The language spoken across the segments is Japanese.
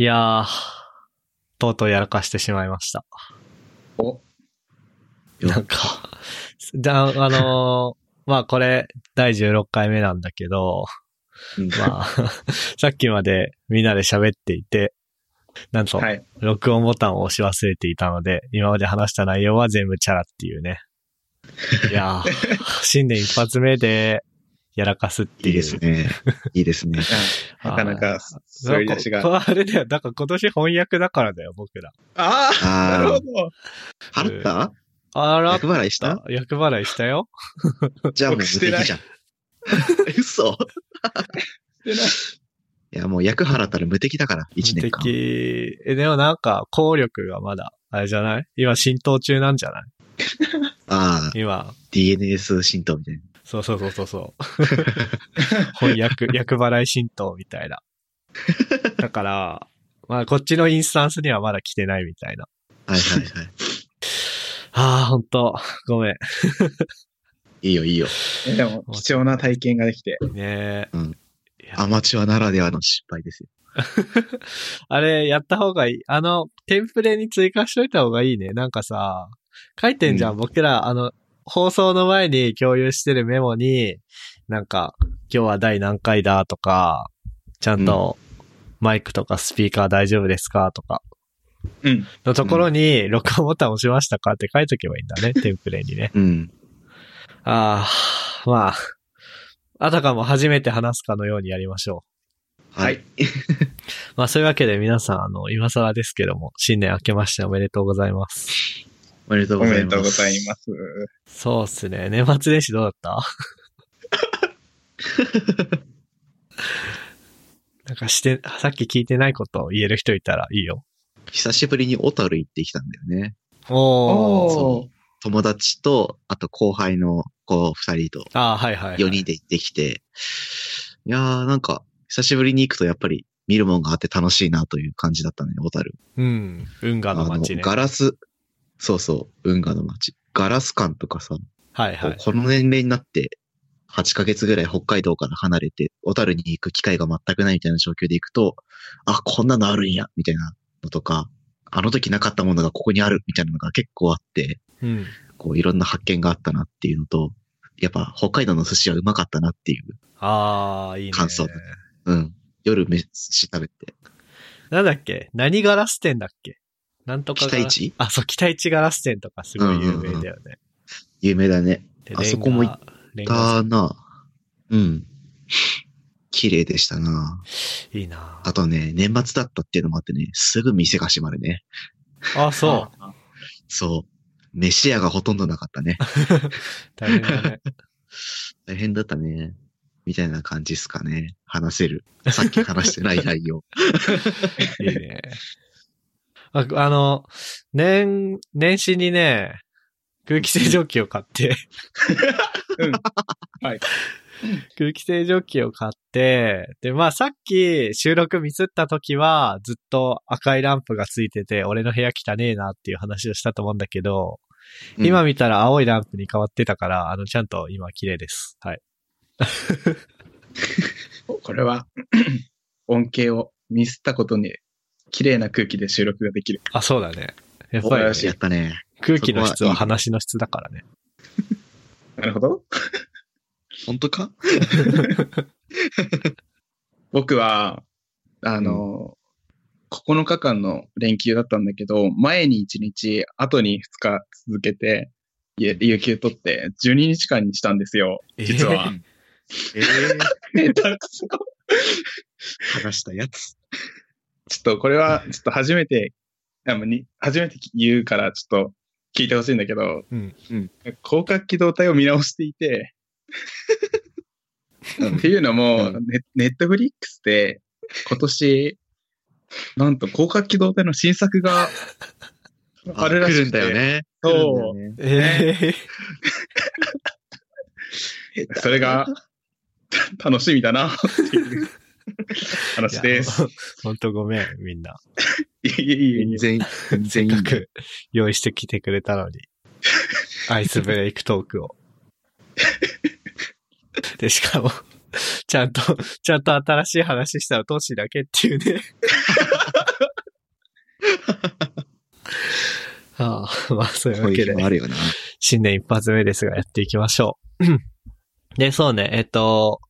いやー、とうとうやらかしてしまいました。お、なんか、だあのーまあこれ、第16回目なんだけど、うんまあ、さっきまでみんなで喋っていて、なんと、はい。録音ボタンを押し忘れていたので、今まで話した内容は全部チャラっていうね。いやー、新年一発目でやらかすっていう。いいですね。いいですね。なかなか、そういう出しが。なんかあれだよ。だから今年翻訳だからだよ、僕ら。ああなるほあど。あ、払った？あら、役払いした？役払いしたよ。じゃあもう無僕してない敵じゃん。嘘してないいや、もう役払ったら無敵だから、一年間。敵。え、でもなんか、効力がまだ、あれじゃない？今浸透中なんじゃない？ああ、今。DNS 浸透みたいな。そうそうそうそうそう。翻訳、役払い浸透みたいな。だから、まあこっちのインスタンスにはまだ来てないみたいな。はいはいはい。ああ、ほんと、ごめん。いいよいいよ。えでも、貴重な体験ができて。ねえ。うんアマチュアならではの失敗ですよ。あれ、やった方がいい。あの、テンプレに追加しといた方がいいね。なんかさ、書いてんじゃん、うん僕ら、あの、放送の前に共有してるメモに、なんか、今日は第何回だとか、ちゃんと、マイクとかスピーカー大丈夫ですかとか、うん。のところに、録音ボタン押しましたかって書いとけばいいんだね、テンプレにね。うん。ああ、まあ、あたかも初めて話すかのようにやりましょう。はい。まあそういうわけで皆さん、あの、今更ですけども、新年明けましておめでとうございます。おめでとうおございます。めでとうございます。そうっすね。年末年始どうだった？なんかして、さっき聞いてないことを言える人いたらいいよ。久しぶりに小樽行ってきたんだよね。おー。そう友達と、あと後輩の子二人と、ああ、はいはい、はい。四人で行ってきて、いやーなんか、久しぶりに行くとやっぱり見るもんがあって楽しいなという感じだったね、小樽。うん。運河の街ね。ガラス、そうそう、運河の街。ガラス館とかさ、はいはい。この年齢になって、8ヶ月ぐらい北海道から離れて、小樽に行く機会が全くないみたいな状況で行くと、あ、こんなのあるんや、みたいなのとか、あの時なかったものがここにある、みたいなのが結構あって、うん。こういろんな発見があったなっていうのと、やっぱ北海道の寿司はうまかったなっていう、ああ、いいね。感想うん。夜飯食べて。なんだっけ？何ガラス店だっけ？なんとかガラス北一あ、そう、北一ガラス店とかすごい有名だよね。有名だね。であそこも行っレンガだなうん。綺麗でしたないいなあとね、年末だったっていうのもあってね、すぐ店が閉まるね。あ、そう。う。そう。飯屋がほとんどなかったね。大変だね。大変だったね。みたいな感じっすかね。話せる。さっき話してない内容。いいね。ああの、年、年始にね、空気清浄機を買って、うん。はい。空気清浄機を買って、で、まあさっき収録ミスった時はずっと赤いランプがついてて、俺の部屋汚ねえなっていう話をしたと思うんだけど、うん今見たら青いランプに変わってたから、あの、ちゃんと今綺麗です。はい。これは、恩恵をミスったことに、綺麗な空気で収録ができる。あ、そうだね。やっぱり、ねやったね。空気の質は話の質だからね。なるほど。本当か？僕は、あの、9日間の連休だったんだけど、前に1日、後に2日続けて、ゆ有給取って12日間にしたんですよ。実は。ええ 下手くそ。話したやつ。ちょっとこれは、ちょっと初めて、あのに初めて言うから、ちょっと聞いてほしいんだけど、うん。広角機動隊を見直していて、っていうのも、うネネットフリックスで今年、なんと広角機動隊の新作があるらしくて来るんだよね。そう。ね。ええ それが楽しみだなっていう 話です。ほんとごめん、みんな。いえいえいえ。全員、全員。用意してきてくれたのに。アイスブレイクトークを。で、しかも、ちゃんと、ちゃんと新しい話したらトシだけっていうね。ああ、まあそういうわけで。うあるよな。新年一発目ですがやっていきましょう。で、そうね、えっと、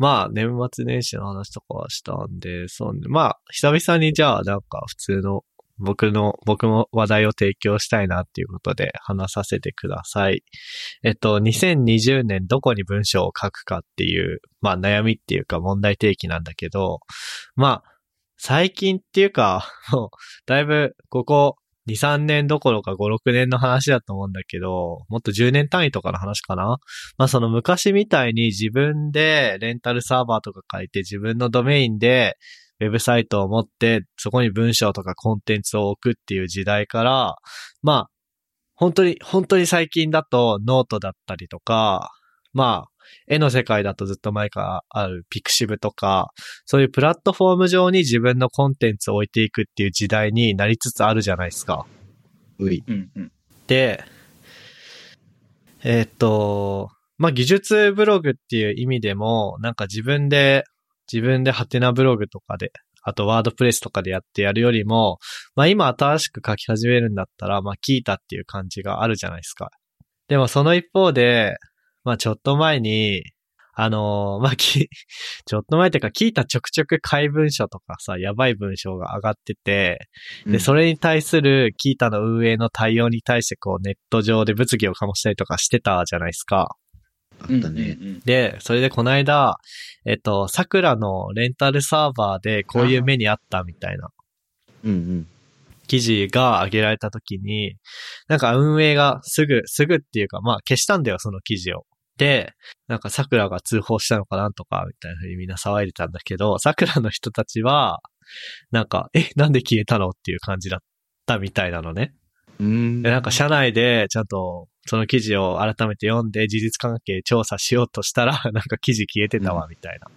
まあ、年末年始の話とかはしたんで、そうね、まあ、久々にじゃあ、なんか普通の、僕の、僕も話題を提供したいなっていうことで話させてください。えっと、2020年どこに文章を書くかっていう、まあ悩みっていうか問題提起なんだけど、まあ、最近っていうか、もう、だいぶ、ここ、2、3年どころか5、6年の話だと思うんだけど、もっと10年単位とかの話かな？まあその昔みたいに自分でレンタルサーバーとか書いて自分のドメインでウェブサイトを持ってそこに文章とかコンテンツを置くっていう時代から、まあ、本当に、本当に最近だとノートだったりとか、まあ、絵の世界だとずっと前からある pixiv とか、そういうプラットフォーム上に自分のコンテンツを置いていくっていう時代になりつつあるじゃないですか。うい。うんうん。で、えーっと、まあ、技術ブログっていう意味でも、なんか自分で、自分でハテナブログとかで、あとワードプレスとかでやってやるよりも、まあ今新しく書き始めるんだったら、まあ聞いたっていう感じがあるじゃないですか。でもその一方で、まあちょっと前に、あのーまあき、ちょっと前っていうか聞いたちょくちょく怪文書とかさ、やばい文章が上がってて、で、それ、れに対するキータの運営の対応に対してこうネット上で物議を醸したりとかしてたじゃないですか。あったね。で、それでこの間、えっと、桜のレンタルサーバーでこういう目にあったみたいなうんうん。記事が上げられた時に、なんか運営がすぐ、すぐっていうか、まあ消したんだよ、その記事を。で、なんか桜が通報したのかなんとか、みたいな風にみんな騒いでたんだけど、桜の人たちは、なんか、え、なんで消えたのっていう感じだったみたいなのね。うーん。で、なんか社内でちゃんとその記事を改めて読んで事実関係調査しようとしたら、なんか記事消えてたわ、みたいな。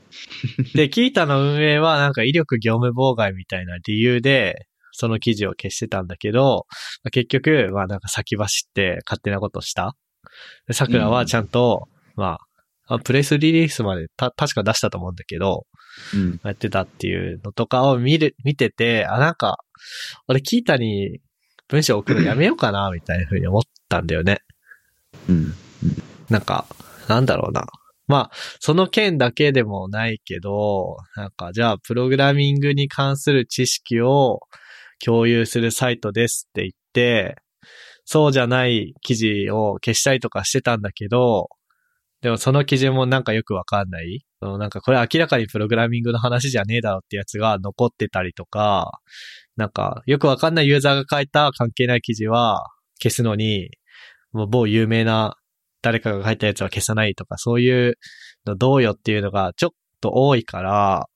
で、キータの運営はなんか威力業務妨害みたいな理由で、その記事を消してたんだけど、まあ結局、まあなんか先走って勝手なことした。で、桜はちゃんと、まあ、あプレスリリースまでた、確か出したと思うんだけど、うん。やってたっていうのとかを見る、見てて、あ、なんか、俺キータに文章送るのやめようかな、みたいな風に思ったんだよね。うん。なんか、なんだろうな。まあ、その件だけでもないけど、なんか、じゃあ、プログラミングに関する知識を共有するサイトですって言って、そうじゃない記事を消したりとかしてたんだけど、でもその記事もなんかよくわかんない。そのなんかこれ明らかにプログラミングの話じゃねえだろってやつが残ってたりとか、なんかよくわかんないユーザーが書いた関係ない記事は消すのに、もう某有名な誰かが書いたやつは消さないとか、そういうのどうよっていうのがちょっと多いから、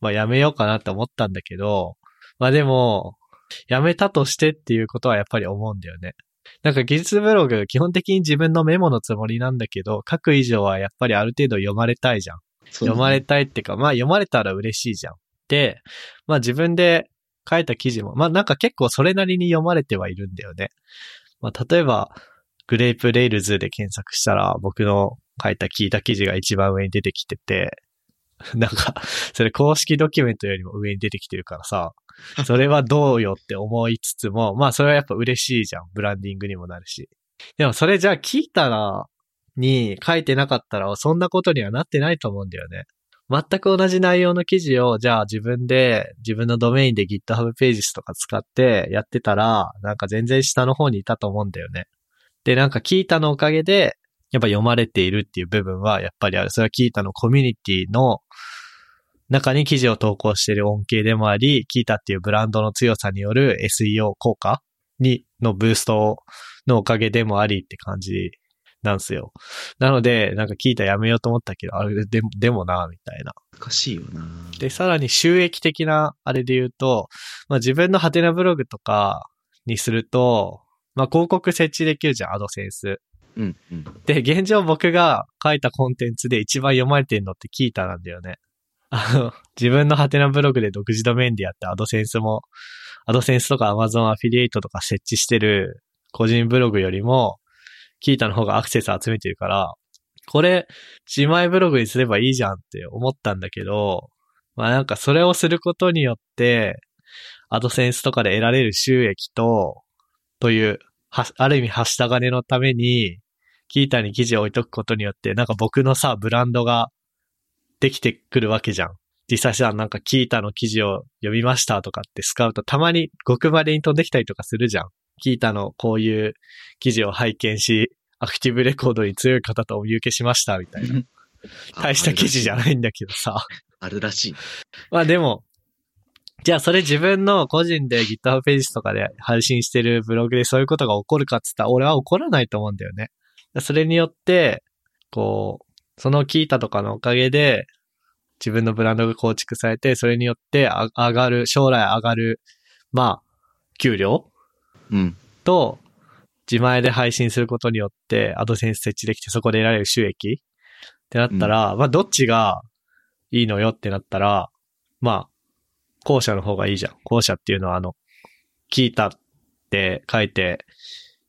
まあやめようかなって思ったんだけど、まあでも、やめたとしてっていうことはやっぱり思うんだよね。なんか技術ブログ、基本的に自分のメモのつもりなんだけど、書く以上はやっぱりある程度読まれたいじゃん。ね読まれたいってか、まあ読まれたら嬉しいじゃん。で、まあ自分で書いた記事も、まあなんか結構それなりに読まれてはいるんだよね。まあ例えば、グレープレイルズで検索したら僕の書いた聞いた記事が一番上に出てきてて、なんか、それ公式ドキュメントよりも上に出てきてるからさ、それはどうよって思いつつも、まあそれはやっぱ嬉しいじゃん。ブランディングにもなるし。でもそれじゃあ聞いたら、に書いてなかったらそんなことにはなってないと思うんだよね。全く同じ内容の記事を、じゃあ自分で、自分のドメインで GitHub ページとか使ってやってたら、なんか全然下の方にいたと思うんだよね。で、なんか聞いたのおかげで、やっぱ読まれているっていう部分はやっぱりある。それは聞いたのコミュニティの中に記事を投稿している恩恵でもあり、キータっていうブランドの強さによる SEO 効果に、のブーストのおかげでもありって感じなんですよ。なので、なんかキータやめようと思ったけど、あれでも、でもな、みたいな。難しいよな。で、さらに収益的なあれで言うと、まあ自分のハテナブログとかにすると、まあ広告設置できるじゃん、アドセンス。うん、うん。で、現状僕が書いたコンテンツで一番読まれてるのってキータなんだよね。あの、自分のハテナブログで独自ドメインでやってアドセンスも、アドセンスとか Amazon アフィリエイトとか設置してる個人ブログよりも、キータの方がアクセス集めてるから、これ、自前ブログにすればいいじゃんって思ったんだけど、まあなんかそれをすることによって、アドセンスとかで得られる収益と、というは、ある意味、はした金のために、キータに記事を置いとくことによって、なんか僕のさ、ブランドができてくるわけじゃん。実際さ、なんかキータの記事を読みましたとかってスカウトたまにごくまれに飛んできたりとかするじゃん。キータのこういう記事を拝見し、アクティブレコードに強い方とお見受けしましたみたいな。大した記事じゃないんだけどさ。あるらしい。まあでも、じゃあそれ自分の個人で GitHub ページとかで配信してるブログでそういうことが起こるかっつったら俺は起こらないと思うんだよね。それによって、こう、そのキータとかのおかげで自分のブランドが構築されて、それによってあ上がる、将来上がる、まあ、給料うん。と、自前で配信することによって、アドセンス設置できてそこで得られる収益ってなったら、まあ、どっちがいいのよってなったら、まあ、後者の方がいいじゃん。後者っていうのは、あの、聞いたって書いて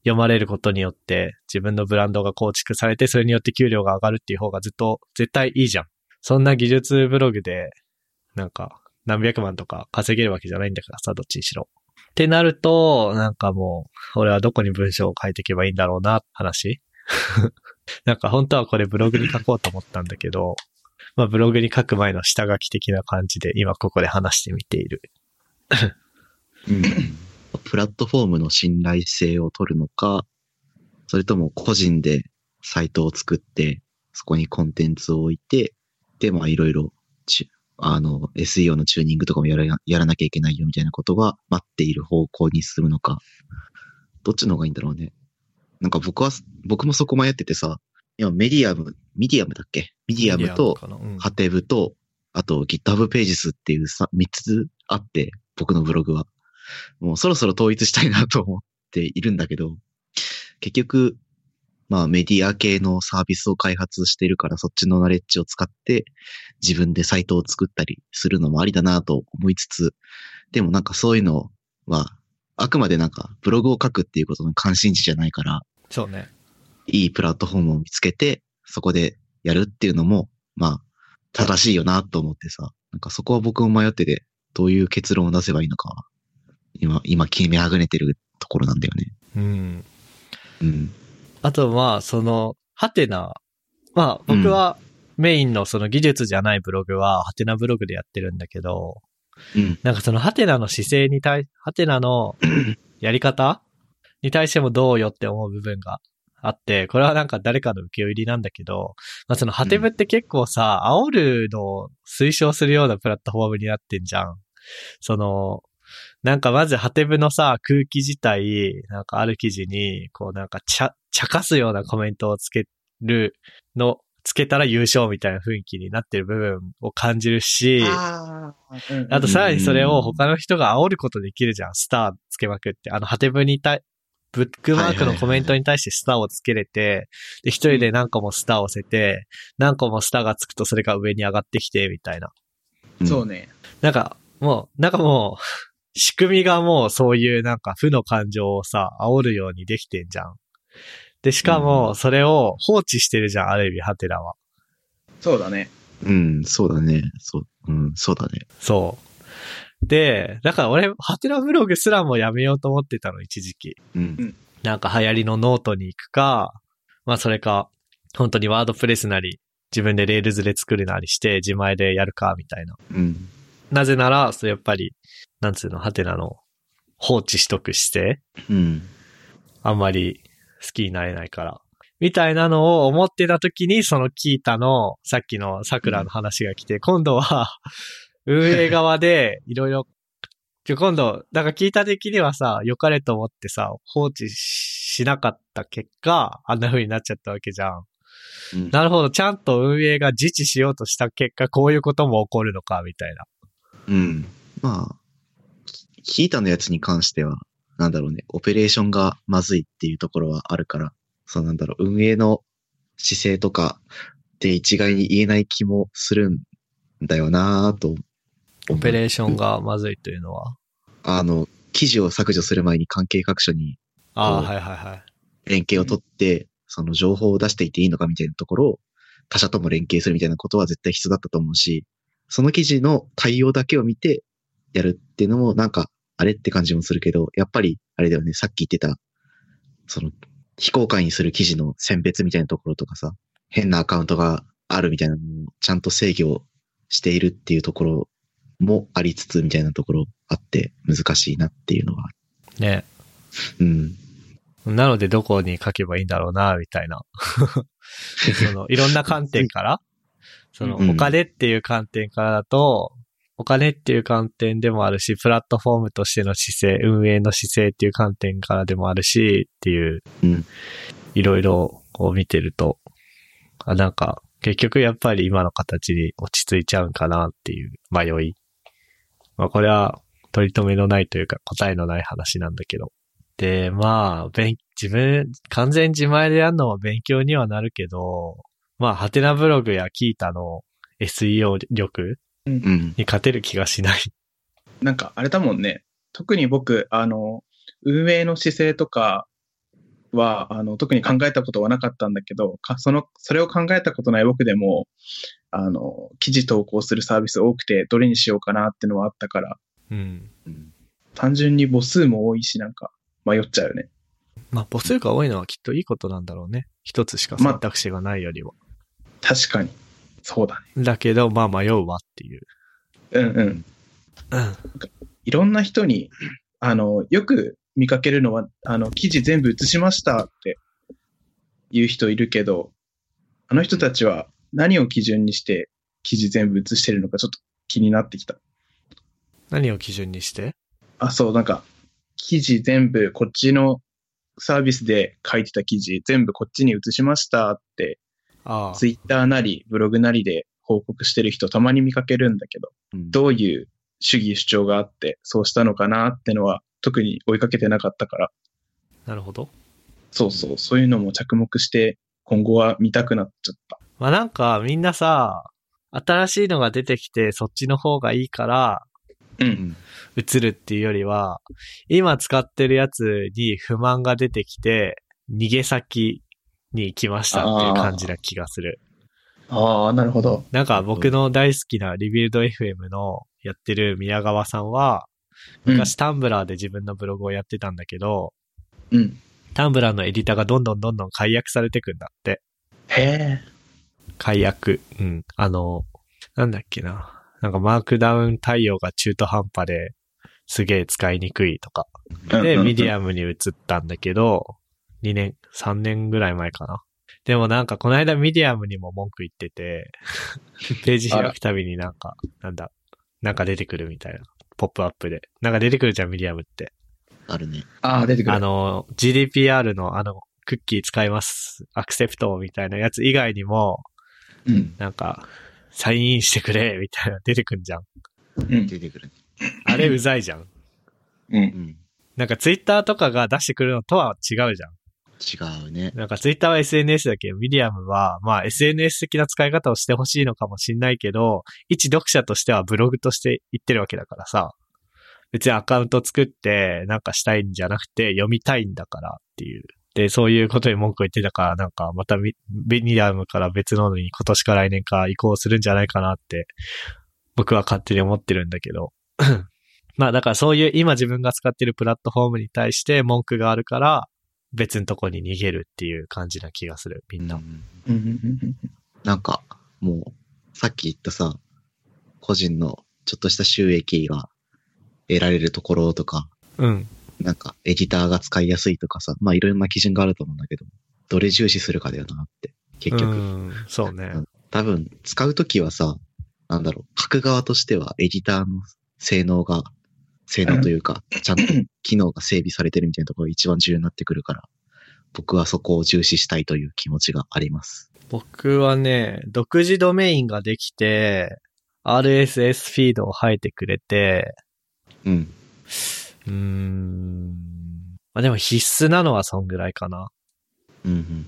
読まれることによって、自分のブランドが構築されて、それによって給料が上がるっていう方がずっと絶対いいじゃん。そんな技術ブログで、なんか、何百万とか稼げるわけじゃないんだからさ、どっちにしろ。ってなると、なんかもう、俺はどこに文章を書いていけばいいんだろうな、話。なんか本当はこれブログに書こうと思ったんだけど、まあブログに書く前の下書き的な感じで今ここで話してみている。うん。プラットフォームの信頼性を取るのか、それとも個人でサイトを作って、そこにコンテンツを置いて、で、まあいろいろ、ちあの、SEO のチューニングとかもやらやらなきゃいけないよみたいなことが待っている方向に進むのか、どっちの方がいいんだろうね。なんか僕は、僕もそこ迷っててさ、今メディアム、ミディアムだっけ？ミディアムと、ハテブと、あと GitHub ページスっていうさ、3つあって、僕のブログは。もうそろそろ統一したいなと思っているんだけど、結局、まあメディア系のサービスを開発してるからそっちのナレッジを使って自分でサイトを作ったりするのもありだなと思いつつ、でもなんかそういうのは、あくまでなんかブログを書くっていうことの関心事じゃないから、そうね。いいプラットフォームを見つけて、そこでやるっていうのも、まあ、正しいよなと思ってさ、なんかそこは僕も迷ってて、どういう結論を出せばいいのかは、今、今決めあぐねてるところなんだよね。うん。うん。あとまあ、その、ハテナ。まあ、僕はメインのその技術じゃないブログは、ハテナブログでやってるんだけど、うん。なんかそのハテナの姿勢に対、ハテナの やり方？に対してもどうよって思う部分があって、これはなんか誰かの受け売りなんだけど、まあそのハテブって結構さ、煽るのを推奨するようなプラットフォームになってんじゃん。その、なんかまずハテブのさ、空気自体、なんかある記事に、こうなんか茶、茶化すようなコメントをつけるの、つけたら優勝みたいな雰囲気になってる部分を感じるし、あーうんあとさらにそれを他の人が煽ることできるじゃん。スターつけまくって。あの、ハテブに対、ブックマークのコメントに対してスターをつけれて、で、一人で何個もスターを押せて、何個もスターがつくとそれが上に上がってきて、みたいな。う。そうね。なんか、もう、なんかもう、仕組みがもうそういうなんか負の感情をさ、煽るようにできてんじゃん。で、しかうも、それを放置してるじゃん、ある意味、ハテナは。そうだね。うん、そうだね。そう、うん、そうだね。そう。で、だから俺、ハテナブログすらもやめようと思ってたの、一時期。うん。なんか流行りのノートに行くか、まあそれか、本当に WordPress なり、自分で Rails で作るなりして、自前でやるか、みたいな。うん。なぜなら、そうやっぱり、なんつうの、ハテナの放置しとく姿勢？うん。あんまり好きになれないから。みたいなのを思ってた時に、その Qiita の、さっきのサクラの話が来て、今度は、運営側で、いろいろ、今度、だから Qiita 的にはさ、良かれと思ってさ、放置しなかった結果、あんな風になっちゃったわけじゃん。うんなるほど、ちゃんと運営が自治しようとした結果、こういうことも起こるのか、みたいな。うん。まあ、ヒータのやつに関しては、なんだろうね、オペレーションがまずいっていうところはあるから、そうなんだろう、運営の姿勢とかって一概に言えない気もするんだよなぁと。オペレーションがまずいというのは？あの、記事を削除する前に関係各所にああ、うんはいはいはい。連携を取って、その情報を出していていいのかみたいなところを他社とも連携するみたいなことは絶対必要だったと思うし、その記事の対応だけを見てやるっていうのもなんか、あれって感じもするけど、やっぱり、あれだよね、さっき言ってた、その、非公開にする記事の選別みたいなところとかさ、変なアカウントがあるみたいなのをちゃんと制御しているっていうところもありつつみたいなところあって難しいなっていうのは。ね。うん。なのでどこに書けばいいんだろうな、みたいな。で その、いろんな観点から、その、うんお金っていう観点からだと、お金っていう観点でもあるし、プラットフォームとしての姿勢、運営の姿勢っていう観点からでもあるし、っていう、うん。いろいろこう見てると、あ、なんか、結局やっぱり今の形に落ち着いちゃうんかなっていう迷い。まあこれは取り留めのないというか答えのない話なんだけど。で、まあ、勉、自分、完全自前でやるのは勉強にはなるけど、まあ、ハテナブログやキータの SEO 力うん。に勝てる気がしない。なんか、あれだもんね。特に僕、あの、運営の姿勢とかは、あの、特に考えたことはなかったんだけど、かその、それを考えたことない僕でも、あの、記事投稿するサービス多くて、どれにしようかなってのはあったから、うん。うん単純に母数も多いし、なんか、迷っちゃうよね。まあ、母数が多いのはきっといいことなんだろうね。一つしか選択肢がないよりは。確かに。そうだね。だけど、まあ迷うわっていう。うんうん。うん。いろんな人に、あの、よく見かけるのは、あの、記事全部写しましたって言う人いるけど、あの人たちは何を基準にして記事全部写してるのかちょっと気になってきた。何を基準にして？あ、そう、なんか、記事全部こっちのサービスで書いてた記事全部こっちに移しましたって、ああ。ツイッターなりブログなりで報告してる人たまに見かけるんだけど、うんどういう主義主張があってそうしたのかなってのは特に追いかけてなかったから、なるほど。そうそう、そういうのも着目して今後は見たくなっちゃった。まあなんかみんなさ、新しいのが出てきてそっちの方がいいからう。うんん。映るっていうよりは、今使ってるやつに不満が出てきて、逃げ先に行きましたっていう感じな気がする。ああ、なるほど。なんか僕の大好きなリビルド FM のやってる宮川さんは、うん。昔 Tumblr で自分のブログをやってたんだけど、うん。 Tumblr のエディターがどんどんどんどん改悪されてくんだって。へえ。改悪。うん。あの、なんだっけな。なんか Markdown 対応が中途半端ですげえ使いにくいとか。で、ミディア。アムに移ったんだけど、2年、3年ぐらい前かな。でもなんかこの間ミディアムにも文句言ってて、ページ開くたびになんか、なんだ、なんか出てくるみたいな。ポップアップで。なんか出てくるじゃん、ミディアムって。あるね。ああ、出てくる。あの、GDPR のあの、クッキー使います、 accept みたいなやつ以外にも、うん。なんか、サインインしてくれ、みたいな出てくんじゃん。うん。出てくるね。あれうざいじゃん。う。うんん。なんかツイッターとかが出してくるのとは違うじゃん。違うね。なんかツイッターは SNS だけど、ミディアムは、まあ SNS 的な使い方をしてほしいのかもしんないけど、一読者としてはブログとして言ってるわけだからさ、別にアカウント作ってなんかしたいんじゃなくて読みたいんだからっていう。で、そういうことに文句を言ってたから、なんかまたミミディアムから別ののに今年か来年か移行するんじゃないかなって、僕は勝手に思ってるんだけど。まあだからそういう今自分が使ってるプラットフォームに対して文句があるから、別のとこに逃げるっていう感じな気がする、みんな。うんうんうんうんなんか、もう、さっき言ったさ、個人のちょっとした収益が得られるところとか、うん。なんか、エディターが使いやすいとかさ、まあいろんな基準があると思うんだけど、どれ重視するかだよなって、結局。うん、そうね。多分、使うときはさ、なんだろう、書く側としてはエディターの性能が、性能というか、ちゃんと機能が整備されてるみたいなところが一番重要になってくるから、僕はそこを重視したいという気持ちがあります。僕はね、独自ドメインができて、RSS フィードを生えてくれて、うん。うーん。まあでも必須なのはそんぐらいかな。うんうん。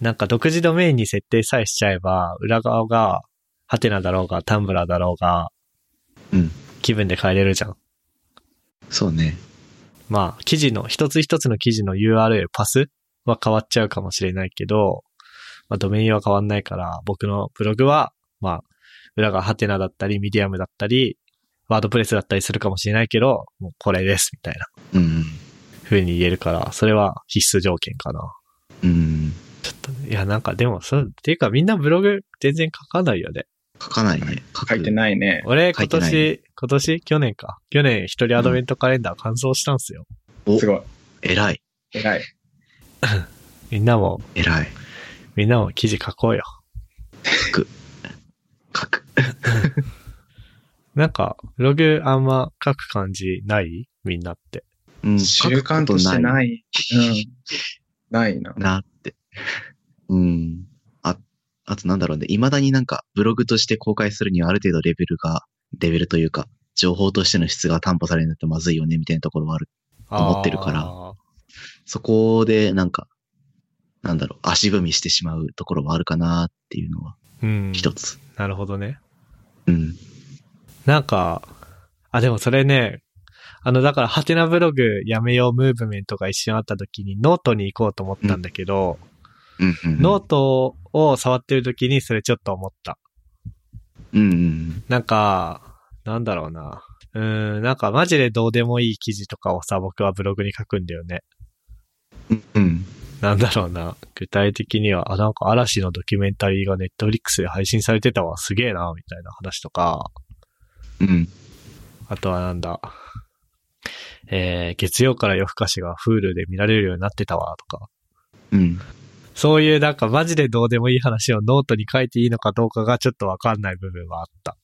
なんか独自ドメインに設定さえしちゃえば、裏側が、ハテナだろうが、タンブラーだろうが、うん。気分で変えれるじゃん。そうね。まあ、記事の、一つ一つの記事の URL、パスは変わっちゃうかもしれないけど、まあ、ドメインは変わんないから、僕のブログは、まあ、裏がハテナだったり、ミディアムだったり、ワードプレスだったりするかもしれないけど、もうこれです、みたいなうんうん。風に言えるから、それは必須条件かな。うん。ちょっとね、いや、なんかでも、そう、っていうかみんなブログ全然書かないよね。書かないね。書書いてい。ないね。俺、今年、今年？去年か。去年一人アドベントカレンダー完走したんすよ。おす、ごい。偉い。偉い。みんなも、偉い。みんなも記事書こうよ。書く。なんか、ブログあんま書く感じない？みんなって。うん。習慣としてい。ない。うん。ないな。なって。うん。あ、あとなんだろうね。未だになんかブログとして公開するにはある程度レベルが、レベルというか、情報としての質が担保されないとまずいよね、みたいなところはある。思ってるからそこでなんか、なんだろう、足踏みしてしまうところはあるかなっていうのはうん。一つ。なるほどね。うん。なんか、あ、でもそれね、あの、だから、ハテナブログやめようムーブメントが一瞬あった時にノートに行こうと思ったんだけど、うん、うん。ノートを触ってる時にそれちょっと思った。うん、うん。なんか、なんだろうな。うーん、なんかマジでどうでもいい記事とかをさ、僕はブログに書くんだよね。うん、うん。なんだろうな。具体的には、あ、なんか嵐のドキュメンタリーがネットフリックスで配信されてたわ、すげえな、みたいな話とか、うん。あとはなんだ。えー、月曜から夜更かしが Hulu で見られるようになってたわ、とか。うん。そういうなんかマジでどうでもいい話をノートに書いていいのかどうかがちょっとわかんない部分はあった。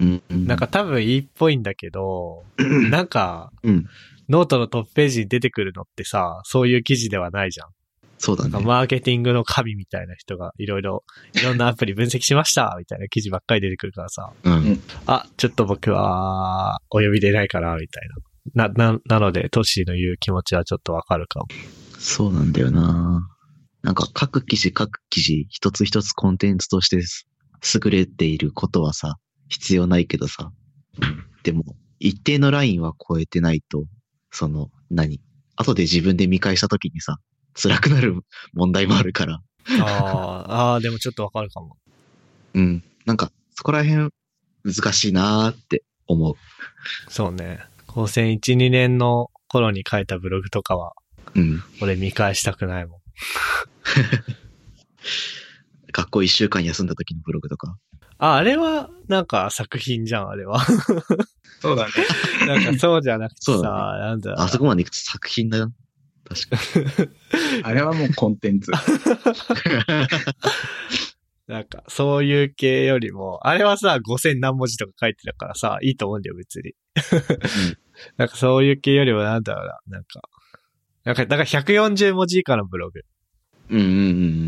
うん。うんなんか、多分いいっぽいんだけど、なんか、うん。ノートのトップページに出てくるのってさ、そういう記事ではないじゃん。そうだね。なんかマーケティングの神みたいな人がいろいろ、いろんなアプリ分析しましたみたいな記事ばっかり出てくるからさ、うん。あ、ちょっと僕は、お呼びでないかなみたいな。な、な、なので、トッシーの言う気持ちはちょっとわかるかも。そうなんだよななんか各記事各記事一つ一つコンテンツとして優れていることはさ、必要ないけどさ。うんでも、一定のラインは超えてないと、その、何？後で自分で見返した時にさ、辛くなる問題もあるから。ああ、ああ、でもちょっとわかるかも。うん。なんか、そこら辺難しいなーって思う。そうね。高専1、2年の頃に書いたブログとかは、うん。俺見返したくないもん。学校一週間休んだ時のブログとか。あ、あれは、なんか作品じゃん、あれは。そうだね。なんかそうじゃなくてさ、そうだなんだろうあそこまで行くと作品だよ。確か あれはもうコンテンツ。なんか、そういう系よりも、あれはさ、5000何文字とか書いてたからさ、いいと思うんだよ、別に。なんかそういう系よりもなんだろうな、なんか。なんか、だから140文字以下のブログに。うんうんう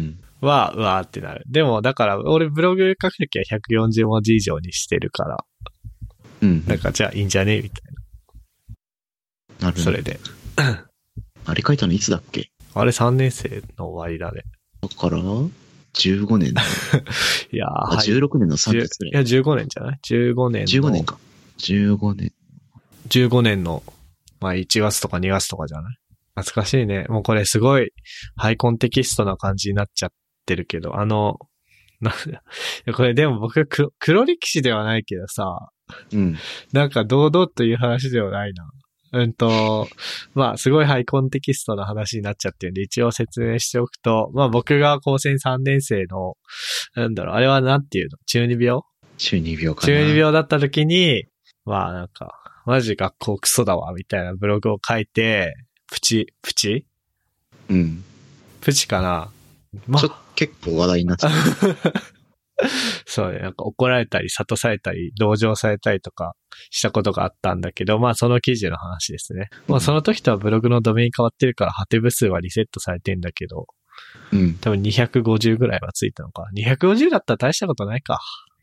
んは、うわーってなる。でも、だから、俺ブログ書くときは140文字以上にしてるから、うん。うん。なんか、じゃあいいんじゃね？みたいな。なるほどそれで。あれ書いたのいつだっけ？あれ3年生の終わりだね。だから、15年だ。いやー、あ、はい。16年の3 10月ぐらい。いや、15年じゃない ?15 年の。15年。か。15年。15年の、まあ1月とか2月とかじゃない？懐かしいね。もうこれすごいハイコンテキストな感じになっちゃってるけど、あの、な これでも僕黒黒歴史ではないけどさ、うん。なんか堂々という話ではないな。うんと、まあ、すごいハイコンテキストな話になっちゃってるんで、一応説明しておくと、まあ僕が高専3年生の、なんだろう、あれはなんていうの？中二病？中二病かな。中二病だった時に、まあなんか、マジ学校クソだわ、みたいなブログを書いて、プチ、プチ？うん。プチかな？まちょあ、結構話題になっちゃった。そうね、なんか怒られたり、諭されたり、同情されたりとかしたことがあったんだけど、まあその記事の話ですね。まあその時とはブログのドメイン変わってるから、ハテ部数はリセットされてんだけど、うん。多分250ぐらいはついたのか。250だったら大したことないか。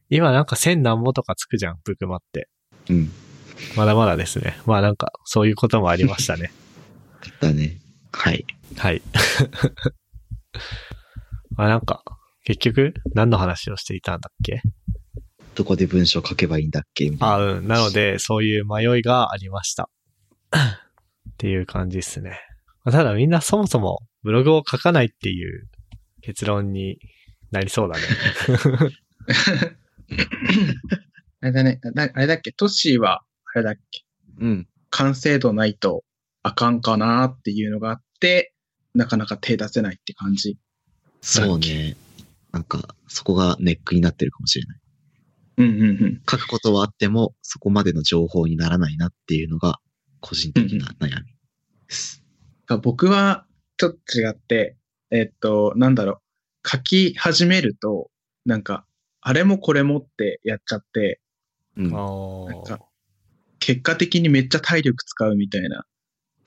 今なんか1000何もとかつくじゃん、ブクマって。うん。まだまだですね。まあなんか、そういうこともありましたね。だね。はい。はい。まあなんか、結局、何の話をしていたんだっけ？どこで文章書けばいいんだっけ？みたいな。あ、うん。なので、そういう迷いがありました。っていう感じですね。まあただみんなそもそもブログを書かないっていう結論になりそうだね。あれだね。なあれだっけ？トッシーは、あれだっけ？うん。完成度ないとあかんかなっていうのがあって、なかなか手出せないって感じ。そうね。なんか、そこがネックになってるかもしれない。うんうんうん。書くことはあっても、そこまでの情報にならないなっていうのが、個人的な悩みです。僕はちょっと違って、えっと、なんだろう。書き始めると、なんか、あれもこれもってやっちゃって、うん。あなんか結果的にめっちゃ体力使うみたいな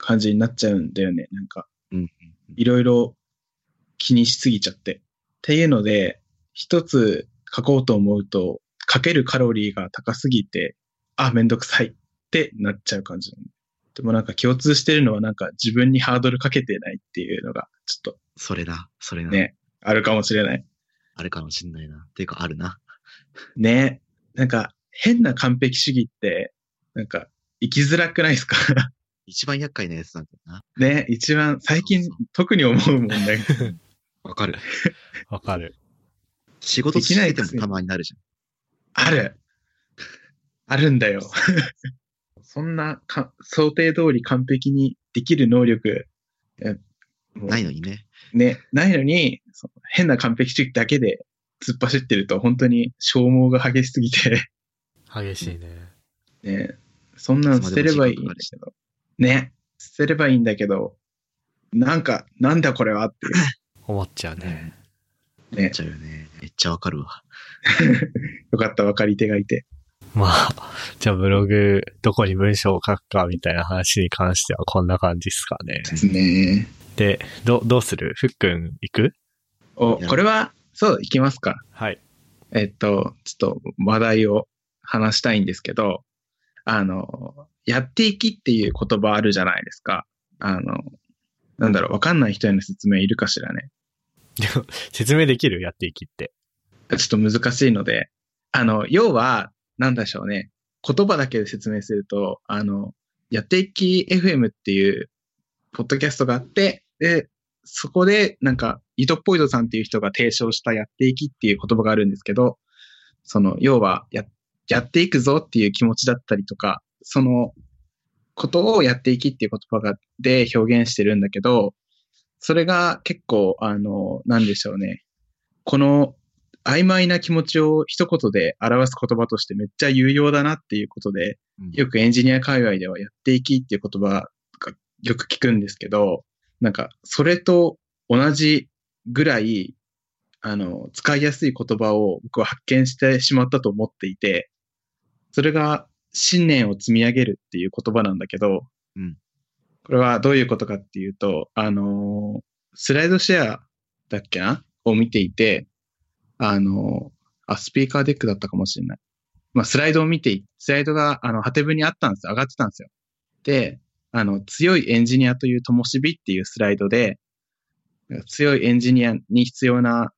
感じになっちゃうんだよね。なんか、うん。いろいろ気にしすぎちゃって。っていうので、一つ書こうと思うと、かけるカロリーが高すぎて、あ、めんどくさいってなっちゃう感じ。でもなんか共通してるのはなんか自分にハードルかけてないっていうのがちょっそれだ、それな。とね、あるかもしれない。あるかもしんないな。っていうか、あるな。ね。なんか変な完璧主義って、なんか生きづらくないですか？一番厄介なやつなんだよな。ね。一番最近特に思うもんだけど。わかる。わかる。仕事できないしててもたまになるじある。あるんだよ。そんなか想定通り完璧にできる能力、ないのにね。ね、ないのに、その変な完璧主義だけで突っ走ってると本当に消耗が激しすぎて、激しいね。ね、そんなん捨てればいいんだけど、ね、捨てればいいんだけど、なんか、なんだこれはってい 思っちゃうね。うねめっ、ちゃうよね。めっちゃわかるわ。よかった分かり手がいて。まあ、じゃあブログ、どこに文章を書くかみたいな話に関してはこんな感じですかね。ですね。で、ど、どうする？ふっくん行く？お、これは、そう、いきますか。はい。えっと、ちょっと話題を話したいんですけど、あの、やっていきっていう言葉あるじゃないですか。あの、なんだろう、わかんない人への説明いるかしらね。説明できる？やっていきって。ちょっと難しいので、あの、要は、なんでしょうね。言葉だけで説明すると、あの、やっていき FM っていう、ポッドキャストがあって、で、そこで、なんか、イトポイドさんっていう人が提唱したやっていきっていう言葉があるんですけど、その、要は、や、やっていくぞっていう気持ちだったりとか、その、ことをやっていきっていう言葉が、で表現してるんだけど、それが結構、あの、なんでしょうね。この曖昧な気持ちを一言で表す言葉としてめっちゃ有用だなっていうことで、よくエンジニア界隈ではやっていきっていう言葉がよく聞くんですけど、なんかそれと同じぐらい、あの、使いやすい言葉を僕は発見してしまったと思っていて、それが信念を積み上げるっていう言葉なんだけど、うんこれはどういうことかっていうと、あのスライドシェアだっけな？を見ていて、あの、あ、スピーカーデックだったかもしれない。まあ、スライドを見て、スライドが、あの、ハテブにあったんですよ。上がってたんですよ。で、あの、強いエンジニアという灯火っていうスライドで、強いエンジニアに必要な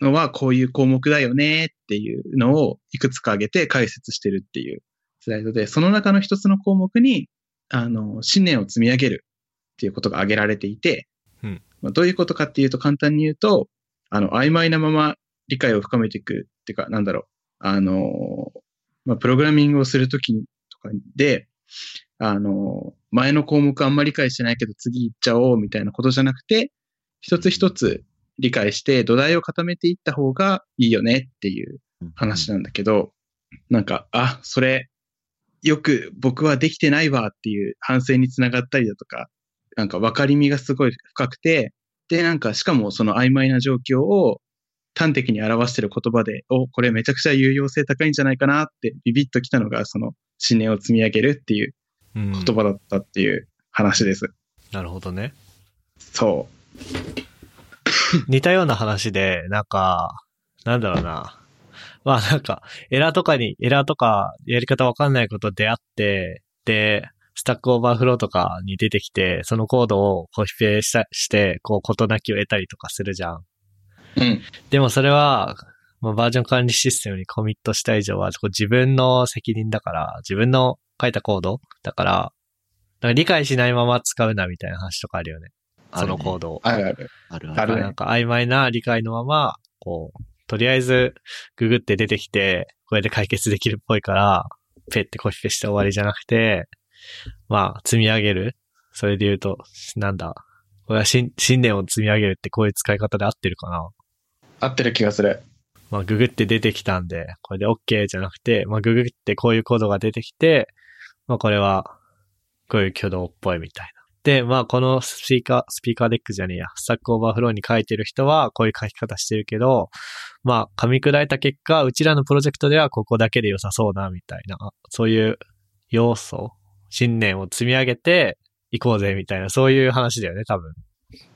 のはこういう項目だよねっていうのをいくつか挙げて解説してるっていうスライドで、その中の一つの項目に、あの、信念を積み上げるっていうことが挙げられていて、うん。まあ、どういうことかっていうと簡単に言うと、あの、曖昧なまま理解を深めていくっていうか、なんだろう、あの、まあ、プログラミングをするときとかで、あの、前の項目あんまり理解してないけど次行っちゃおうみたいなことじゃなくて、一つ一つ理解して土台を固めていった方がいいよねっていう話なんだけど、なんか、あ、それ、よく僕はできてないわっていう反省につながったりだとか、なんか分かりみがすごい深くて、で、なんかしかもその曖昧な状況を端的に表してる言葉で、お、これめちゃくちゃ有用性高いんじゃないかなってビビッときたのが、その信念を積み上げるっていううん言葉だったっていう話です。なるほどね。そ 似たような話で、なんか、なんだろうな。まあなんか、エラーとかに、エラーとかやり方わかんないこと出会って、で、スタックオーバーフローとかに出てきて、そのコードをコピペしたして、こう、事なきを得たりとかするじゃん。う。うん。でもそれは、まあ、バージョン管理システムにコミットした以上は、こう自分の責任だから、自分の書いたコードだから、だから理解しないまま使うなみたいな話とかあるよね。そのコードを。あるある。あるあるねなんか曖昧な理解のまま、こう、とりあえずググって出てきて、これで解決できるっぽいから、ペってコピペして終わりじゃなくて、まあ、積み上げる。それで言うと、なんだ。これは信信念を積み上げるってこういう使い方で合ってるかな合ってる気がする。まあ、ググって出てきたんで、これで OK じゃなくて、まあ、ググってこういうコードが出てきて、まあ、これは、こういう挙動っぽいみたいな。で、まあ、このスピーカー、スピーカーデックじゃねえや、スタックオーバーフローに書いてる人は、こういう書き方してるけど、まあ、噛み砕いた結果、うちらのプロジェクトではここだけで良さそうな、みたいな、そういう要素、信念を積み上げて、行こうぜ、みたいな、そういう話だよね、多分。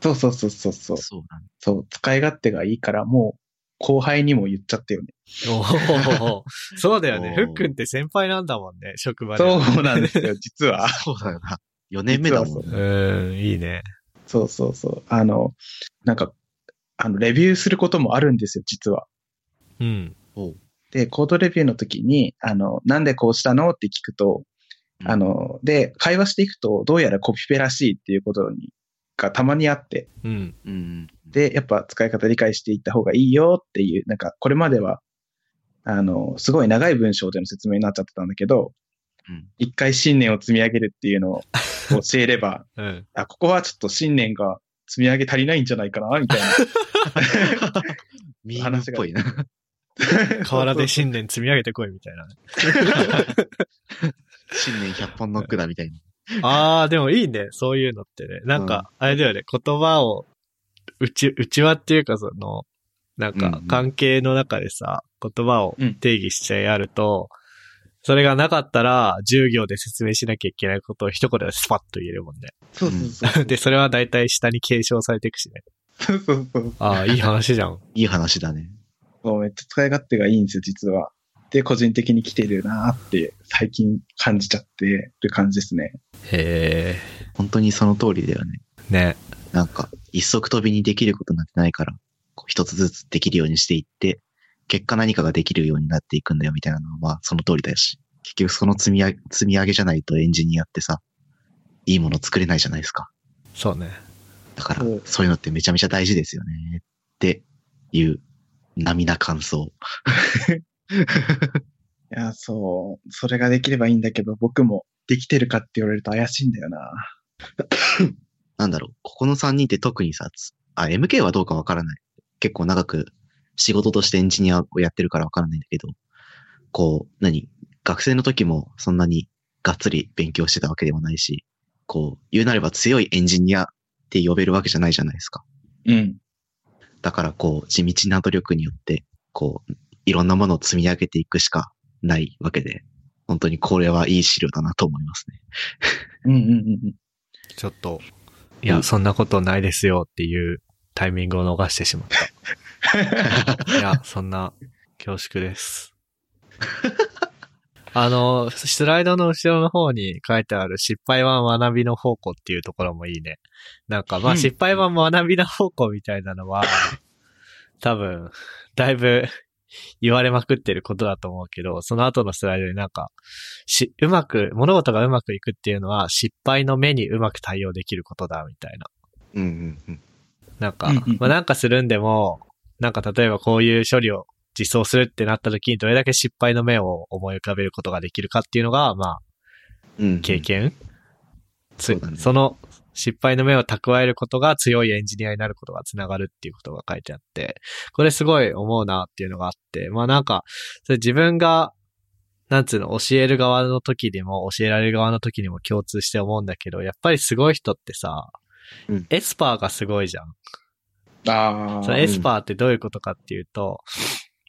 そうそうそうそうそう。そうなんだ。そう、使い勝手がいいから、もう、後輩にも言っちゃったよね。おおそうだよね。ふっくんって先輩なんだもんね、職場で。そうなんですよ、実は。そうだよな。4年目だもん。うん、いいね。そうそうそう。あの、なんか、あの、レビューすることもあるんですよ、実は。うん。おうで、コードレビューの時に、あの、なんでこうしたの？って聞くと、うんあの、で、会話していくと、どうやらコピペらしいっていうことに、がたまにあって、うん。うん。で、やっぱ使い方理解していった方がいいよっていう、なんか、これまでは、あの、すごい長い文章での説明になっちゃってたんだけど、うん一回信念を積み上げるっていうのを教えれば、うん。あ、ここはちょっと信念が積み上げ足りないんじゃないかな、みたいな。ミームっぽいな。河原で信念積み上げてこいみたいな。新年100本ノックだみたいな。ああ、でもいいね。そういうのってね。なんか、あれだよね。言葉を、うち、うちわっていうかその、なんかうんうん関係の中でさ、言葉をうん定義しちゃいあると、それがなかったら、10行で説明しなきゃいけないことを一言でスパッと言えるもんね。そうそうそう。で、それは大体下に継承されていくしね。そうそうそう。ああ、いい話じゃん。いい話だね。もうめっちゃ使い勝手がいいんですよ、実は。で、個人的に来てるなって、最近感じちゃってる感じですね。へ本当にその通りだよね。え。ね。なんか、一足飛びにできることなんてないから、こう一つずつできるようにしていって、結果何かができるようになっていくんだよみたいなのは、まあその通りだし。結局その積み上げ、積み上げじゃないとエンジニアってさ、いいもの作れないじゃないですか。そうね。だからそう、いうのってめちゃめちゃ大事ですよね。っていう、並な感想。いや、そう。それができればいいんだけど、僕もできてるかって言われると怪しいんだよな。なんだろう、ここの3人って特にさ、つあ、MK はどうかわからない。結構長く仕事としてエンジニアをやってるからわからないんだけど、こう、何？学生の時もそんなにがっつり勉強してたわけでもないし、こう、言うなれば強いエンジニアって呼べるわけじゃないじゃないですか。うん。だからこう、地道な努力によって、こう、いろんなものを積み上げていくしかないわけで、本当にこれはいい資料だなと思いますね。うんうんうんうん。ちょっと、いうや、んそんなことないですよっていうタイミングを逃してしまった。いや、そんな恐縮です。あの、スライドの後ろの方に書いてある失敗は学びの方向っていうところもいいね。なんかまあうん失敗は学びの方向みたいなのは、多分、だいぶ言われまくってることだと思うけど、その後のスライドになんか、し、うまく、物事がうまくいくっていうのは失敗の目にうまく対応できることだみたいな。うんうんうん。なんか、まあなんかするんでも、なんか例えばこういう処理を実装するってなった時にどれだけ失敗の目を思い浮かべることができるかっていうのが、まあ、うん、経験、つそね。その失敗の目を蓄えることが強いエンジニアになることがつながるっていうことが書いてあって、これすごい思うなっていうのがあって、まあなんか、それ自分が、なんつうの、教える側の時でも、教えられる側の時にも共通して思うんだけど、やっぱりすごい人ってさ、うん。エスパーがすごいじゃん。ああ。そのエスパーってどういうことかっていうと、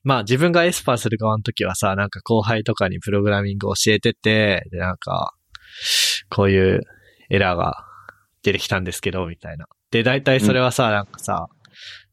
まあ自分がエスパーする側の時はさ、なんか後輩とかにプログラミングを教えてて、でなんか、こういうエラーが出てきたんですけど、みたいな。で、大体それはさ、なんかさ、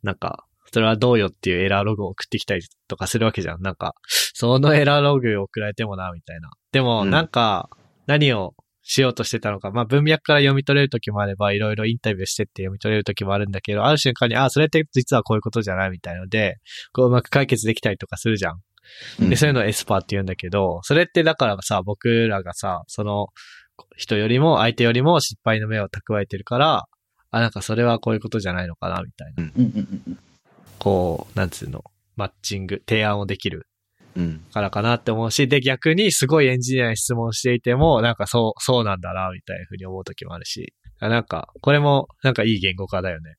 なんか、それはどうよっていうエラーログを送ってきたりとかするわけじゃん。なんか、そのエラーログを送られてもな、みたいな。でも、うんなんか、何をしようとしてたのか、まあ文脈から読み取れる時もあれば、いろいろインタビューしてって読み取れる時もあるんだけど、ある瞬間に、あ、それって実はこういうことじゃないみたいので、こううまく解決できたりとかするじゃん。うんで、そういうのをエスパーって言うんだけど、それってだからさ、僕らがさ、その人よりも、相手よりも失敗の目を蓄えてるから、あ、なんかそれはこういうことじゃないのかな、みたいな。こう、なんつうの、マッチング、提案をできるうん。からかなって思うし、で、逆にすごいエンジニアに質問していても、なんかそう、そうなんだな、みたいな風に思う時もあるし、なんか、これも、なんかいい言語化だよね。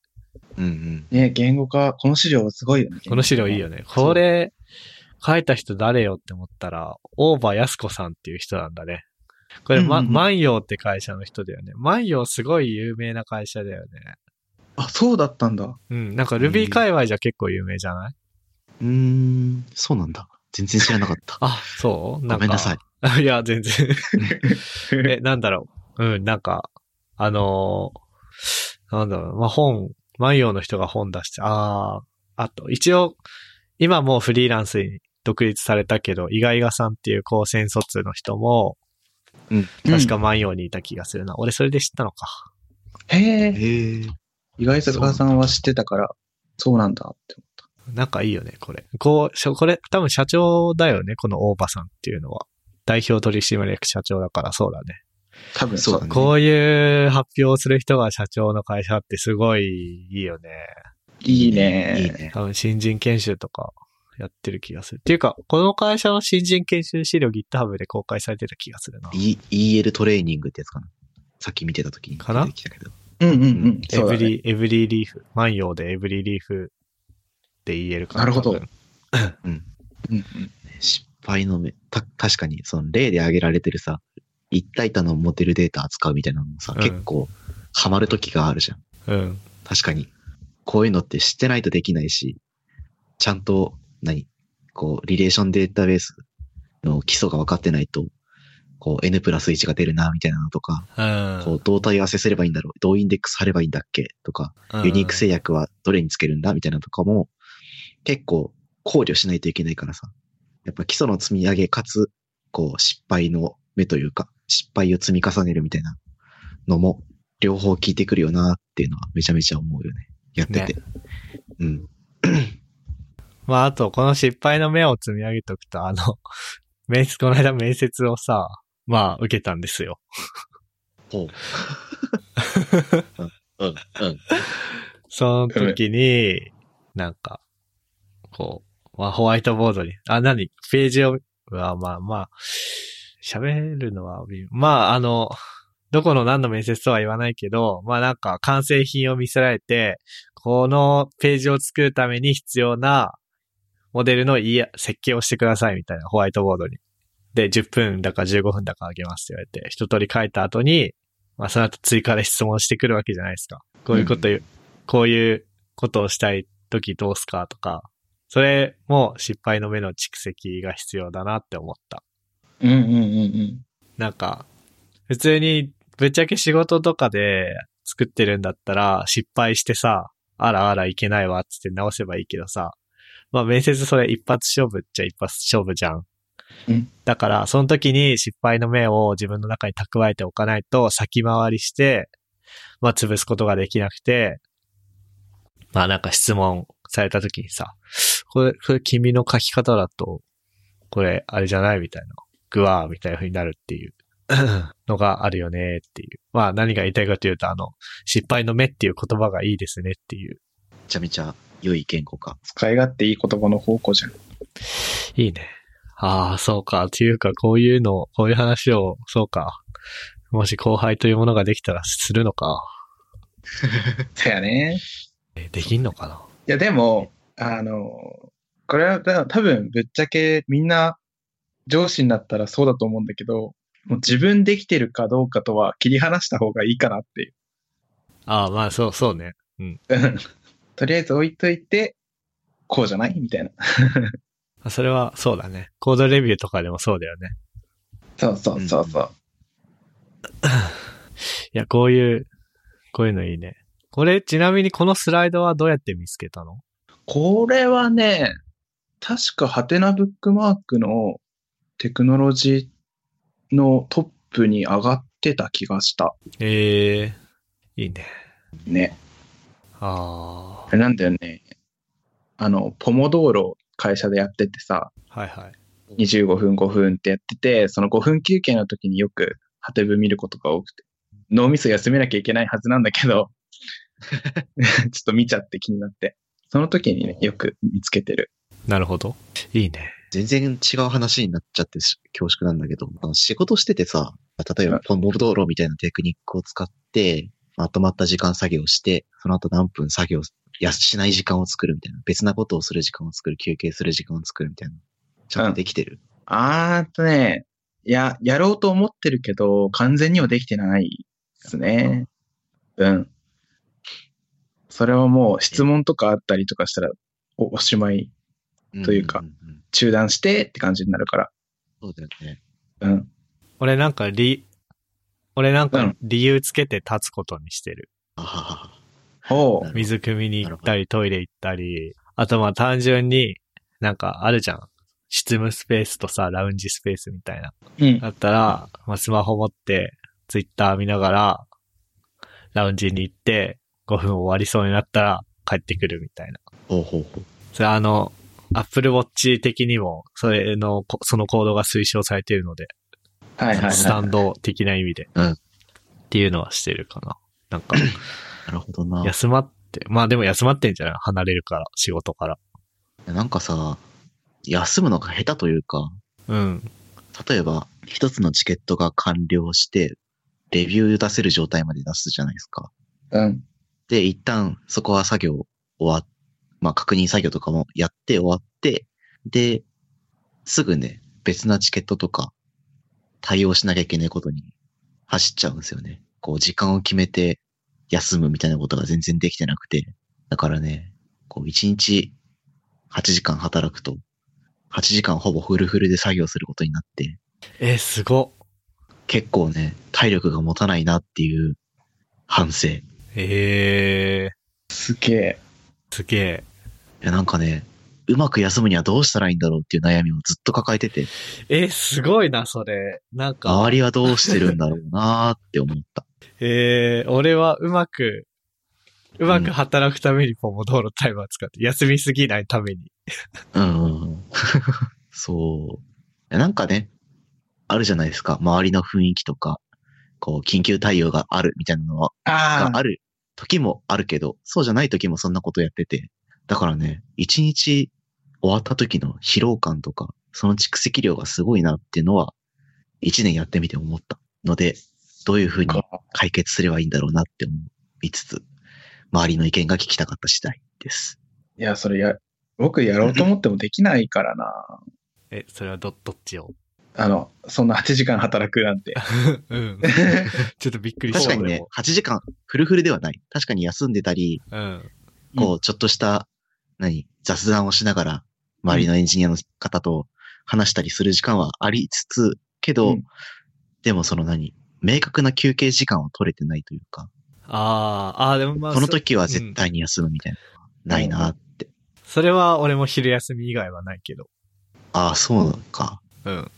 うんうん。ね、言語化、この資料すごいよね。この資料いいよね。これ、書いた人誰よって思ったら、大場康子さんっていう人なんだね。これ、ま、万葉って会社の人だよね。万葉すごい有名な会社だよね。あ、そうだったんだ。うん、なんか Ruby 界隈じゃ結構有名じゃない？うーん、そうなんだ。全然知らなかった。あ、そう？ごめんなさい。い。いや、全然。え、なんだろう。うん、なんか、あのーなんだろう。まあ、本、万葉の人が本出して、ああ、あと、一応、今もうフリーランスに独立されたけど、伊賀伊賀さんっていう高専卒の人も、うん。確か万葉にいた気がするな。俺それで知ったのか。へえ。へえ。意外と高さんは知ってたから、そうなんだって思った。なんかいいよね、これ。こう、しょこれ、多分社長だよね、この大場さんっていうのは。代表取締役社長だからそうだね。多分そうだねこういう発表をする人が社長の会社ってすごいいいよね。いいね。いいね。多分新人研修とかやってる気がする。っていうか、この会社の新人研修資料 GitHub で公開されてた気がするな。E- EL トレーニングってやつかな。さっき見てた時にかな？出てきたけど。うんうんうん。エ。ブリ、エブリリーフ。万葉でエブリリーフで言えるかなるほどうん。うんうん。失敗の目。た、確かに、その例で挙げられてるさ、一体多のモデルデータ扱うみたいなのもさ、うん結構、ハマる時があるじゃん。うん。確かに。こういうのって知ってないとできないし、ちゃんと、何こう、リレーションデータベースの基礎が分かってないと、こう、n プラス1が出るな、みたいなのとか、うん。こう、どう対応合わせすればいいんだろう、どうインデックス貼ればいいんだっけとか、ユニーク制約はどれにつけるんだみたいなのとかも、結構考慮しないといけないからさ。やっぱ基礎の積み上げかつ、こう、失敗の目というか、失敗を積み重ねるみたいなのも、両方効いてくるよなっていうのはめちゃめちゃ思うよね。やってて。うん。まあ、あと、この失敗の目を積み上げておくと、あの、面接、この間面接をさ、まあ、受けたんですよ。ほう。うん、うん、うん。その時に、なんか、こう、まあ、ホワイトボードに、あ、何？ページを、は、まあまあ、喋るのは、まあ、あの、どこの何の面接とは言わないけど、まあなんか完成品を見せられて、このページを作るために必要なモデルのいや設計をしてくださいみたいなホワイトボードに。で、10分だか15分だかあげますって言われて、一通り書いた後に、まあその後追加で質問してくるわけじゃないですか。こういうこと言う、こういうことをしたい時どうすかとか、それも失敗の目の蓄積が必要だなって思った。うんうんうんうん。なんか、普通にぶっちゃけ仕事とかで作ってるんだったら失敗してさ、あらあらいけないわっつって直せばいいけどさ、まあ面接それ一発勝負っちゃ一発勝負じゃん。うんだから、その時に失敗の目を自分の中に蓄えておかないと先回りして、まあ潰すことができなくて、まあなんか質問された時にさ、これ、これ君の書き方だと、これあれじゃないみたいな。グワーみたいな風になるっていう のがあるよねっていう。まあ何が言いたいかというと、あの、失敗の目っていう言葉がいいですねっていう。めちゃめちゃ良い言語化。使い勝手いい言葉の方向じゃん。いいね。ああ、そうか。っていうか、こういうの、こういう話を、そうか。もし後輩というものができたらするのか。そやね。えできんのかな？いや、でも、あの、これはだ多分ぶっちゃけみんな上司になったらそうだと思うんだけど、もう自分できてるかどうかとは切り離した方がいいかなっていう。ああ、まあそう、そうね。うん とりあえず置いといて、こうじゃない？みたいな。それはそうだね。コードレビューとかでもそうだよね。そうそうそうそう。いや、こういう、こういうのいいね。これ、ちなみにこのスライドはどうやって見つけたの？これはね、確かハテナブックマークのテクノロジーのトップに上がってた気がした。ええいいね。ね。ああれなんだよね。あの、ポモ道路会社でやっててさ、あ、はいはい。25分5分ってやってて、その5分休憩の時によくハテブ見ることが多くて、脳みそ休めなきゃいけないはずなんだけど、ちょっと見ちゃって気になって。その時にね、よく見つけてる。なるほど。いいね。全然違う話になっちゃってし恐縮なんだけど、あの仕事しててさ、例えばポン道路みたいなテクニックを使って、まとまった時間作業して、その後何分作業やしない時間を作るみたいな、別なことをする時間を作る、休憩する時間を作るみたいな。ちゃんとできてる？あーっとね、いや、やろうと思ってるけど、完全にはできてないですね。うん。それはもう質問とかあったりとかしたらおおしまい、というか中断してって感じになるから。そうだよね。うん。俺なんか理、俺なんかうん理由つけて立つことにしてる。あははは。ほう。水汲みに行ったり、トイレ行ったり、あとまあ単純に、なんかあるじゃん。執務スペースとさ、ラウンジスペースみたいな。うん。だったら、まあスマホ持って、ツイッター見ながら、ラウンジに行って、5分終わりそうになったら帰ってくるみたいな。ほうほうほう。それあの、Apple Watch 的にも、それの、こその行動が推奨されているので、はいはいはい。スタンド的な意味で。うんっていうのはしてるかな。なんか、なるほどな。休まって、まあでも休まってんじゃない？離れるから、仕事から。なんかさ、休むのが下手というか、うん。例えば、一つのチケットが完了して、レビュー出せる状態まで出すじゃないですか。うん。で、一旦そこは作業終わっ、まあ確認作業とかもやって終わって、で、すぐね、別なチケットとか対応しなきゃいけないことに走っちゃうんですよね。こう時間を決めて休むみたいなことが全然できてなくて。だからね、こう一日8時間働くと、8時間ほぼフルフルで作業することになって、え、すごっ。結構ね、体力が持たないなっていう反省。いえー、すげえ。すげえ。や、なんかね、うまく休むにはどうしたらいいんだろうっていう悩みをずっと抱えてて、え、すごいな、それ。なんか、周りはどうしてるんだろうなーって思った。えー、俺はうまく、うまく働くためにポモドーロタイマー使って、休みすぎないために。うんうんうん。そう。なんかね、あるじゃないですか。周りの雰囲気とか、こう、緊急対応があるみたいなのは、あがある時もあるけど、そうじゃない時もそんなことやってて。だからね、一日終わった時の疲労感とか、その蓄積量がすごいなっていうのは、一年やってみて思ったので、どういうふうにあ。解決すればいいんだろうなって思いつつ、周りの意見が聞きたかった次第です。いや、それや、僕やろうと思ってもできないからな。え、それはど、どっちを？あの、そんな8時間働くなんて。うん。ちょっとびっくりした。確かにね、8時間フルフルではない。確かに休んでたり、俺も。こう、ちょっとした、何、雑談をしながら、周りのエンジニアの方と話したりする時間はありつつ、けど、うんでもその何、明確な休憩時間を取れてないというか、うん。ああ、ああ、でもまあ、その時はそ絶対に休むみたいなのがないなって。それは俺も昼休み以外はないけど。ああ、そうなのか。うん。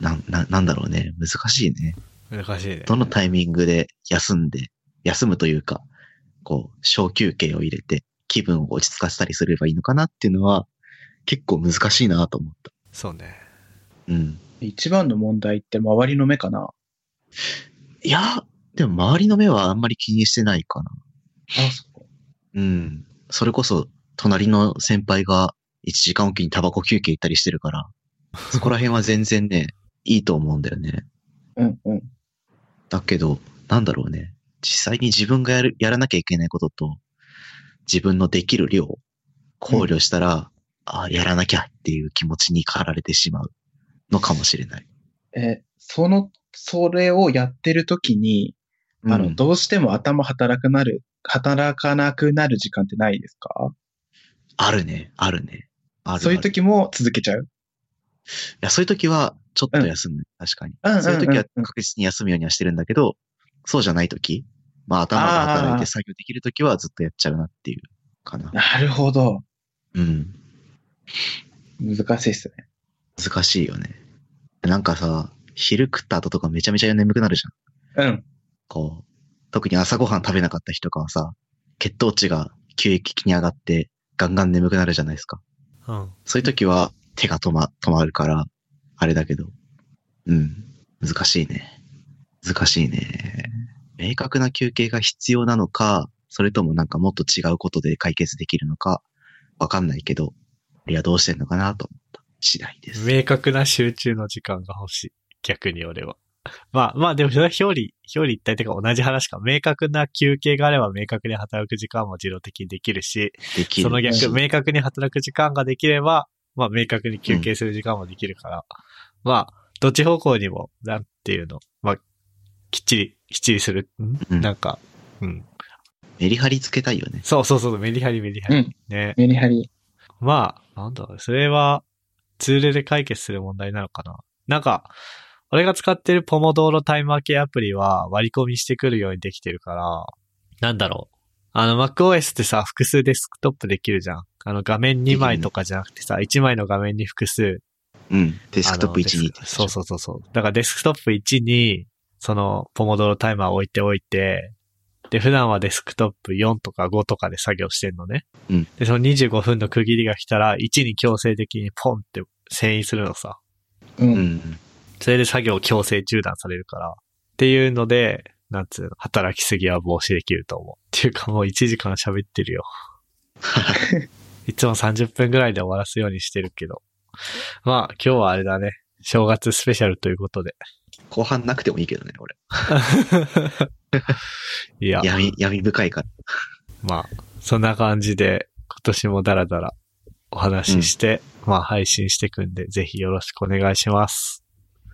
な、な、なんだろうね。難しいね。難しいね。どのタイミングで休んで、休むというか、こう、小休憩を入れて、気分を落ち着かせたりすればいいのかなっていうのは、結構難しいなと思った。そうね。うん。一番の問題って周りの目かな？いや、でも周りの目はあんまり気にしてないかな。あ、そう。うん。それこそ、隣の先輩が1時間おきにタバコ休憩行ったりしてるから、そこら辺は全然ね、いいと思うんだよね。うんうん。だけど、なんだろうね。実際に自分がやる、やらなきゃいけないことと、自分のできる量、考慮したら、あやらなきゃっていう気持ちに駆られてしまうのかもしれない。え、その、それをやってる時に、あの、うんどうしても頭働くなる、働かなくなる時間ってないですか？あるね、あるね。あるそういう時も続けちゃう？いや、そういう時は、ちょっと休む。確かに。うんうんうんうんそういう時は確実に休むようにはしてるんだけど、そうじゃない時、まあ頭が働いて作業できる時はずっとやっちゃうなっていう、かな。なるほど。うん。難しいっすね。難しいよね。なんかさ、昼食った後とかめちゃめちゃ眠くなるじゃん。うん。こう、特に朝ごはん食べなかった日とかはさ、血糖値が急激に上がって、ガンガン眠くなるじゃないですか。うん。そういう時は手が止ま、止まるから、あれだけど。うん。難しいね。難しいね。明確な休憩が必要なのか、それともなんかもっと違うことで解決できるのか、わかんないけど、いやどうしてんのかなと思った。次第です。明確な集中の時間が欲しい。逆に俺は。まあまあでもそれは表裏、表裏一体というか同じ話か。明確な休憩があれば明確に働く時間も自動的にできるし、できる。その逆、し明確に働く時間ができれば、まあ明確に休憩する時間もできるから、まあ、どっち方向にも、なんていうの、まあ、きっちり、きっちりする。んうんなんか、うん。メリハリつけたいよね。そうそうそう、メリハリメリハリ。うん。ね。メリハリ。まあ、なんだろう、それは、ツールで解決する問題なのかな。なんか、俺が使ってるポモドーロタイマー系アプリは割り込みしてくるようにできてるから、なんだろう。あの MacOS ってさ、複数デスクトップできるじゃん。あの画面2枚とかじゃなくてさ、1枚の画面に複数。うん。デスクトップ1あのにデスクそうそうそうそう。だからデスクトップ1に、その、ポモドーロタイマーを置いておいて、で、普段はデスクトップ4とか5とかで作業してんのね。うんで、その25分の区切りが来たら、1に強制的にポンって遷移するのさ。う。うんん。それで作業強制中断されるから。っていうので、なんつうの、働きすぎは防止できると思う。っていうかもう1時間喋ってるよ。いつも30分ぐらいで終わらすようにしてるけど。まあ、今日はあれだね。正月スペシャルということで。後半なくてもいいけどね、俺。いや、闇、闇深いから。まあ、そんな感じで、今年もダラダラお話しして、まあ配信していくんで、ぜひよろしくお願いします。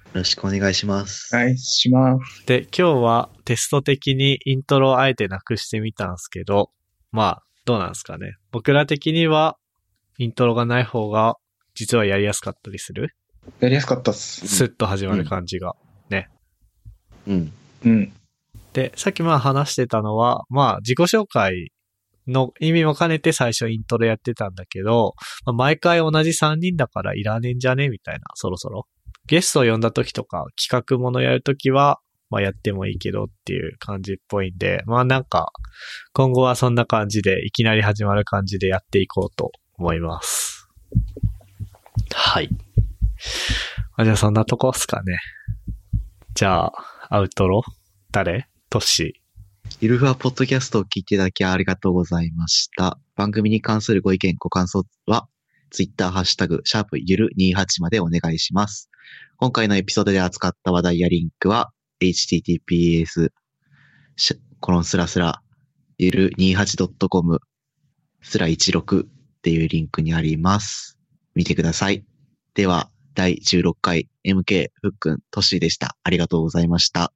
よろしくお願いします。はい、します。で、今日はテスト的にイントロをあえてなくしてみたんですけど、まあ、どうなんですかね。僕ら的には、イントロがない方が、実はやりやすかったりする？やりやすかったっす。スッと始まる感じが。うん。うん。で、さっきまあ話してたのは、まあ自己紹介の意味も兼ねて最初イントロやってたんだけど、まあ、毎回同じ3人だからいらねえんじゃねみたいな、そろそろ。ゲストを呼んだ時とか企画ものやる時は、まあやってもいいけどっていう感じっぽいんで、まあなんか、今後はそんな感じで、いきなり始まる感じでやっていこうと思います。はい。あじゃあそんなとこっすかね。じゃあ、アウトロ？誰？トッシーゆるふわポッドキャストを聞いていただきありがとうございました。番組に関するご意見、ご感想は、ツイッターハッシュタグ、シャープゆる28までお願いします。今回のエピソードで扱った話題やリンクは、https コロンスラスラゆる 28.com スラ16っていうリンクにあります。見てください。では、第16回 MK ふっくんとしーでした。ありがとうございました。